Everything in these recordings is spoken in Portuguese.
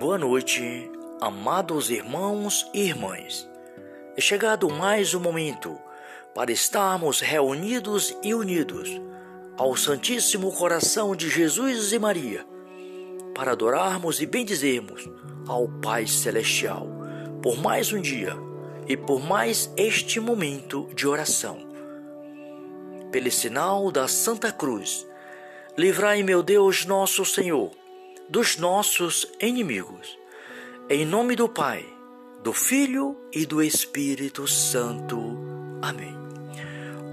Boa noite, amados irmãos e irmãs. É chegado mais um momento para estarmos reunidos e unidos ao Santíssimo Coração de Jesus e Maria, para adorarmos e bendizermos ao Pai Celestial por mais um dia e por mais este momento de oração. Pelo sinal da Santa Cruz, livrai, meu Deus, nosso Senhor, dos nossos inimigos. Em nome do Pai, do Filho e do Espírito Santo. Amém.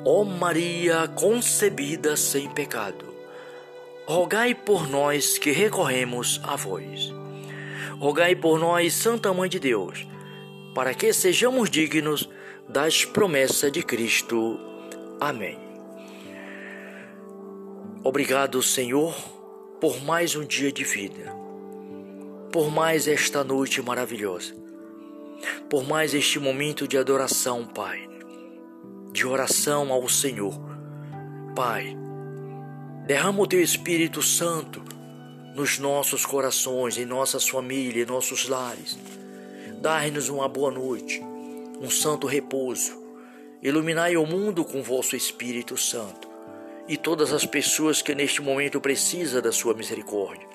Ó Maria concebida sem pecado, rogai por nós que recorremos a vós. Rogai por nós, Santa Mãe de Deus, para que sejamos dignos das promessas de Cristo. Amém. Obrigado, Senhor, por mais um dia de vida, por mais esta noite maravilhosa, por mais este momento de adoração, Pai, de oração ao Senhor. Pai, derrama o Teu Espírito Santo nos nossos corações, em nossas famílias, em nossos lares Dai-nos uma boa noite, um santo repouso. Iluminai o mundo com vosso Espírito Santo e todas as pessoas que neste momento precisam da sua misericórdia.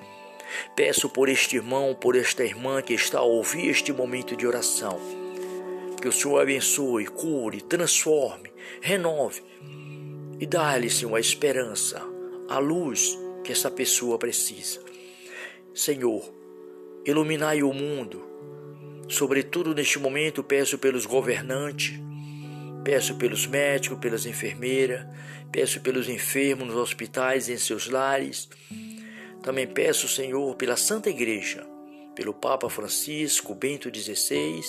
Peço por este irmão, por esta irmã que está a ouvir este momento de oração, que o Senhor abençoe, cure, transforme, renove e dá-lhe, Senhor, a esperança, a luz que essa pessoa precisa. Senhor, iluminai o mundo Sobretudo neste momento, peço pelos governantes, peço pelos médicos, pelas enfermeiras, peço pelos enfermos nos hospitais em seus lares. Também peço, Senhor, pela Santa Igreja, pelo Papa Francisco, Bento XVI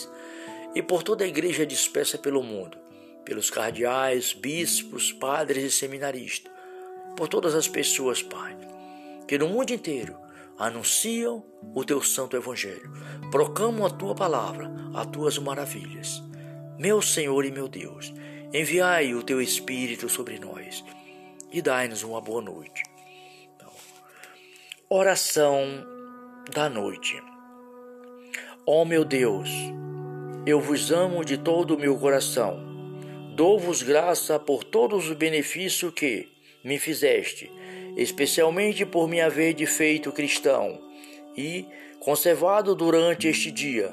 e por toda a igreja dispersa pelo mundo, pelos cardeais, bispos, padres e seminaristas, por todas as pessoas, Pai, que no mundo inteiro anunciam o teu santo evangelho, proclamam a tua palavra, as tuas maravilhas. Meu Senhor e meu Deus, enviai o teu Espírito sobre nós e dai-nos uma boa noite. Então, oração da noite. Ó oh, meu Deus, eu vos amo de todo o meu coração. Dou-vos graça por todos os benefícios que me fizeste especialmente por me haver de feito cristão e conservado durante este dia.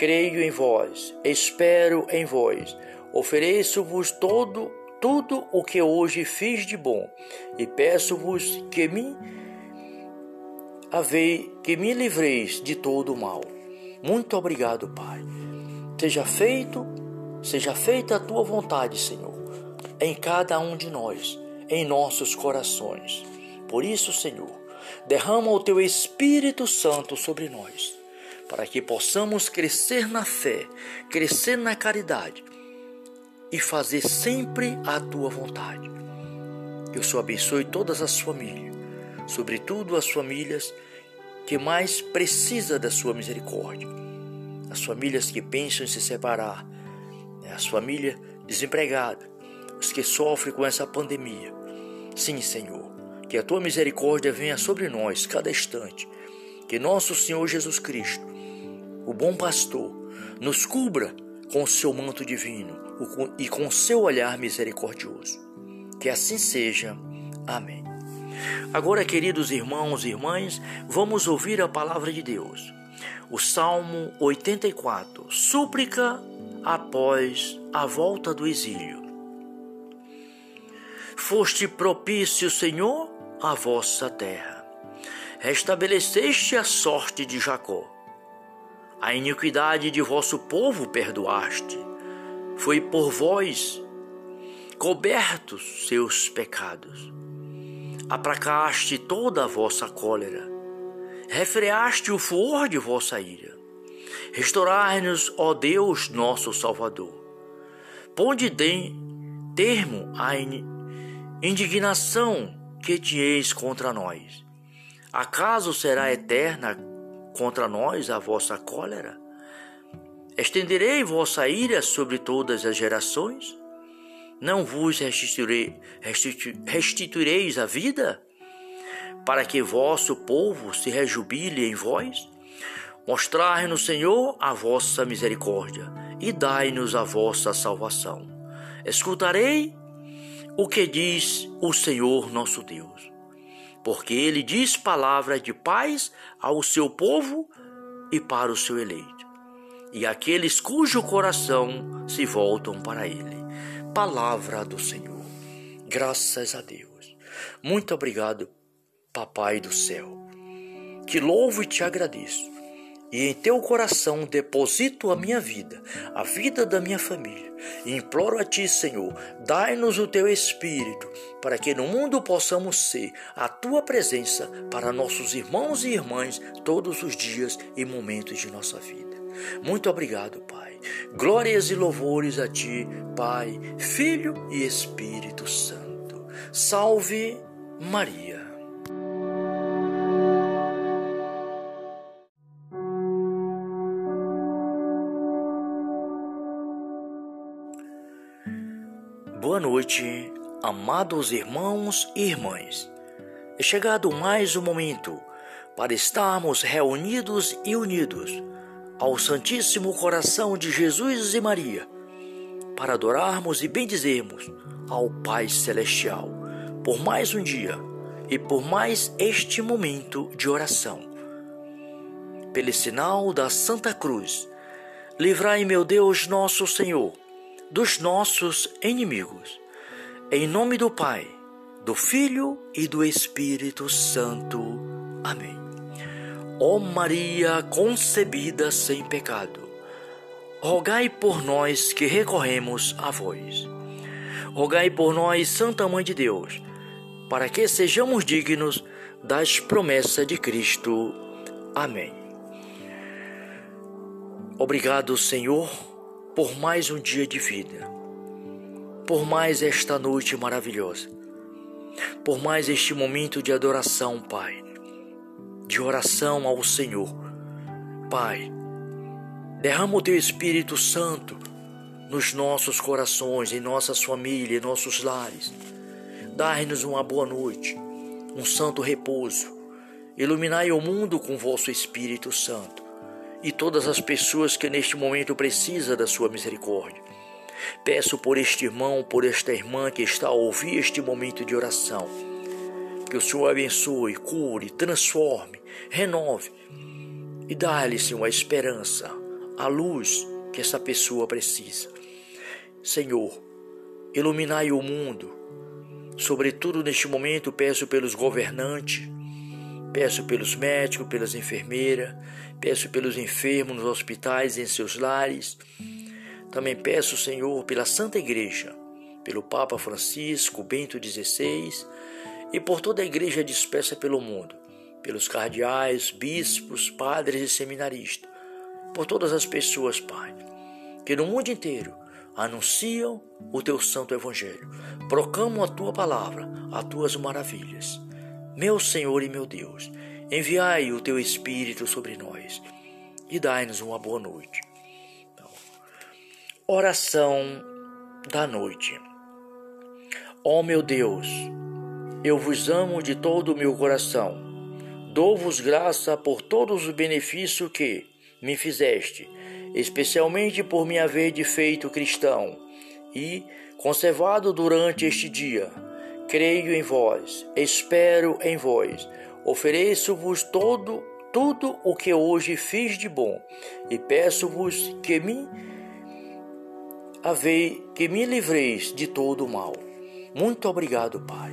Creio em vós, espero em vós, ofereço-vos todo tudo o que hoje fiz de bom e peço-vos que me havei, que me livreis de todo o mal. Muito obrigado, Pai. Seja feito, seja feita a tua vontade, Senhor, em cada um de nós, em nossos corações. Por isso, Senhor, derrama o teu Espírito Santo sobre nós, para que possamos crescer na fé, crescer na caridade e fazer sempre a tua vontade. Que o Senhor abençoe todas as famílias, sobretudo as famílias que mais precisam da sua misericórdia. As famílias que pensam em se separar, né? as famílias desempregadas, os que sofrem com essa pandemia. Sim, Senhor, que a tua misericórdia venha sobre nós cada instante. Que nosso Senhor Jesus Cristo, o bom pastor, nos cubra com o seu manto divino e com o seu olhar misericordioso. Que assim seja. Amém. Agora, queridos irmãos e irmãs, vamos ouvir a palavra de Deus. O Salmo 84, súplica após a volta do exílio. Foste propício, Senhor, a vossa terra. Restabeleceste a sorte de Jacó. A iniquidade de vosso povo perdoaste. Foi por vós cobertos seus pecados. Aplacaste toda a vossa cólera. Refreaste o furor de vossa ira. Restaurai-nos, ó Deus, nosso Salvador. Ponde termo à indignação que tieis contra nós? Acaso será eterna contra nós a vossa cólera? Estenderei vossa ira sobre todas as gerações? Não vos restituirei, restituireis a vida? Para que vosso povo se rejubile em vós? Mostrai-nos, Senhor, a vossa misericórdia e dai-nos a vossa salvação. Escutarei o que diz o Senhor nosso Deus, porque ele diz palavras de paz ao seu povo e para o seu eleito, e aqueles cujo coração se voltam para ele. Palavra do Senhor. Graças a Deus. Muito obrigado, Papai do céu. Que louvo e te agradeço e em teu coração deposito a minha vida, a vida da minha família. Imploro a ti, Senhor, dai-nos o teu espírito, para que no mundo possamos ser a tua presença para nossos irmãos e irmãs todos os dias e momentos de nossa vida. Muito obrigado, Pai. Glórias e louvores a ti, Pai, Filho e Espírito Santo. Salve Maria. Boa noite, amados irmãos e irmãs. É chegado mais um momento para estarmos reunidos e unidos ao Santíssimo Coração de Jesus e Maria, para adorarmos e bendizermos ao Pai Celestial por mais um dia e por mais este momento de oração. Pelo sinal da Santa Cruz, livrai, meu Deus, nosso Senhor dos nossos inimigos. Em nome do Pai, do Filho e do Espírito Santo. Amém. Ó Maria concebida sem pecado, rogai por nós que recorremos a vós. Rogai por nós, Santa Mãe de Deus, para que sejamos dignos das promessas de Cristo. Amém. Obrigado, Senhor por mais um dia de vida, por mais esta noite maravilhosa, por mais este momento de adoração, Pai, de oração ao Senhor. Pai, derrama o Teu Espírito Santo nos nossos corações, em nossas famílias, em nossos lares. Dai-nos uma boa noite, um santo repouso. Iluminai o mundo com vosso Espírito Santo e todas as pessoas que neste momento precisam da sua misericórdia. Peço por este irmão, por esta irmã que está a ouvir este momento de oração, que o Senhor abençoe, cure, transforme, renove e dá-lhe, Senhor, a esperança, a luz que essa pessoa precisa. Senhor, iluminai o mundo, sobretudo neste momento peço pelos governantes, peço pelos médicos, pelas enfermeiras, Peço pelos enfermos nos hospitais em seus lares. Também peço, Senhor, pela Santa Igreja, pelo Papa Francisco, Bento XVI e por toda a igreja dispersa pelo mundo, pelos cardeais, bispos, padres e seminaristas, por todas as pessoas, Pai, que no mundo inteiro anunciam o teu santo evangelho, proclamam a tua palavra, as tuas maravilhas. Meu Senhor e meu Deus, Enviai o teu Espírito sobre nós e dai-nos uma boa noite. Então, oração da noite. Ó oh, meu Deus, eu vos amo de todo o meu coração. Dou-vos graça por todos os benefícios que me fizeste, especialmente por me haver de feito cristão e conservado durante este dia. Creio em vós, espero em vós Ofereço-vos todo tudo o que hoje fiz de bom e peço-vos que me havei, que me livreis de todo o mal. Muito obrigado, Pai.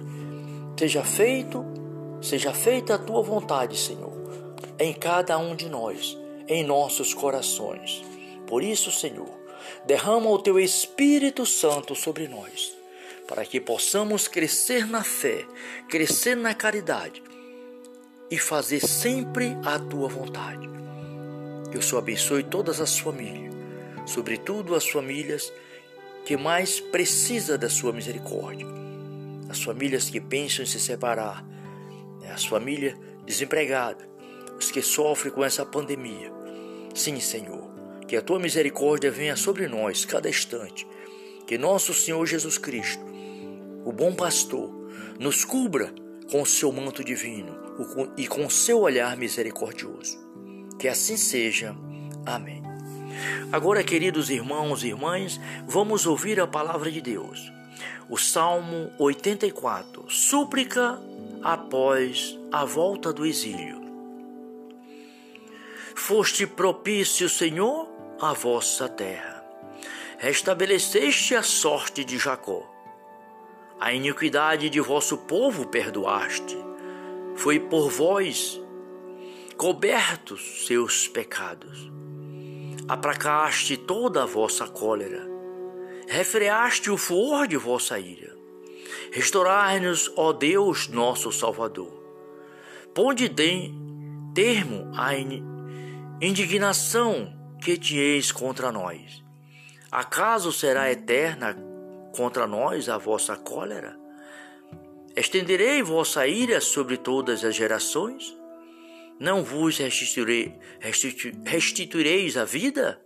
Seja feito, seja feita a tua vontade, Senhor, em cada um de nós, em nossos corações. Por isso, Senhor, derrama o teu Espírito Santo sobre nós, para que possamos crescer na fé, crescer na caridade e fazer sempre a tua vontade. Que o Senhor abençoe todas as famílias, sobretudo as famílias que mais precisam da sua misericórdia. As famílias que pensam em se separar, né? as famílias desempregadas, os que sofrem com essa pandemia. Sim, Senhor, que a tua misericórdia venha sobre nós cada instante. Que nosso Senhor Jesus Cristo, o bom pastor, nos cubra com o seu manto divino e com seu olhar misericordioso. Que assim seja. Amém. Agora, queridos irmãos e irmãs, vamos ouvir a palavra de Deus. O Salmo 84, súplica após a volta do exílio. Foste propício, Senhor, à vossa terra. Restabeleceste a sorte de Jacó. A iniquidade de vosso povo perdoaste. Foi por vós cobertos seus pecados. Aplacaste toda a vossa cólera. Refreaste o furor de vossa ira. Restaurai-nos, ó Deus, nosso Salvador. Ponde termo à indignação que tieis contra nós. Acaso será eterna contra nós a vossa cólera? Estenderei vossa ira sobre todas as gerações? Não vos restituirei, restitu, restituireis a vida?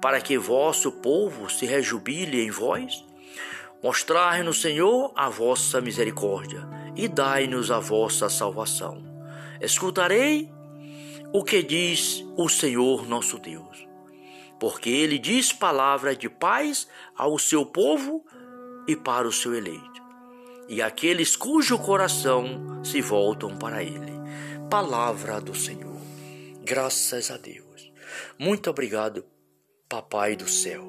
Para que vosso povo se rejubile em vós? Mostrai-nos, Senhor, a vossa misericórdia e dai-nos a vossa salvação. Escutarei o que diz o Senhor nosso Deus, porque ele diz palavra de paz ao seu povo e para o seu eleito, e aqueles cujo coração se voltam para ele. Palavra do Senhor. Graças a Deus. Muito obrigado, Papai do céu.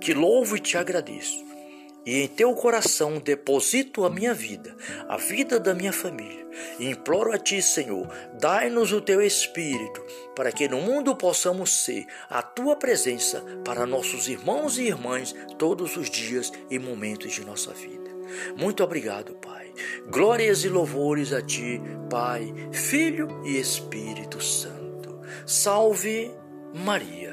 Que louvo e te agradeço e em teu coração deposito a minha vida, a vida da minha família. E imploro a ti, Senhor, dai-nos o teu espírito, para que no mundo possamos ser a tua presença para nossos irmãos e irmãs todos os dias e momentos de nossa vida. Muito obrigado, Pai. Glórias e louvores a ti, Pai, Filho e Espírito Santo. Salve Maria.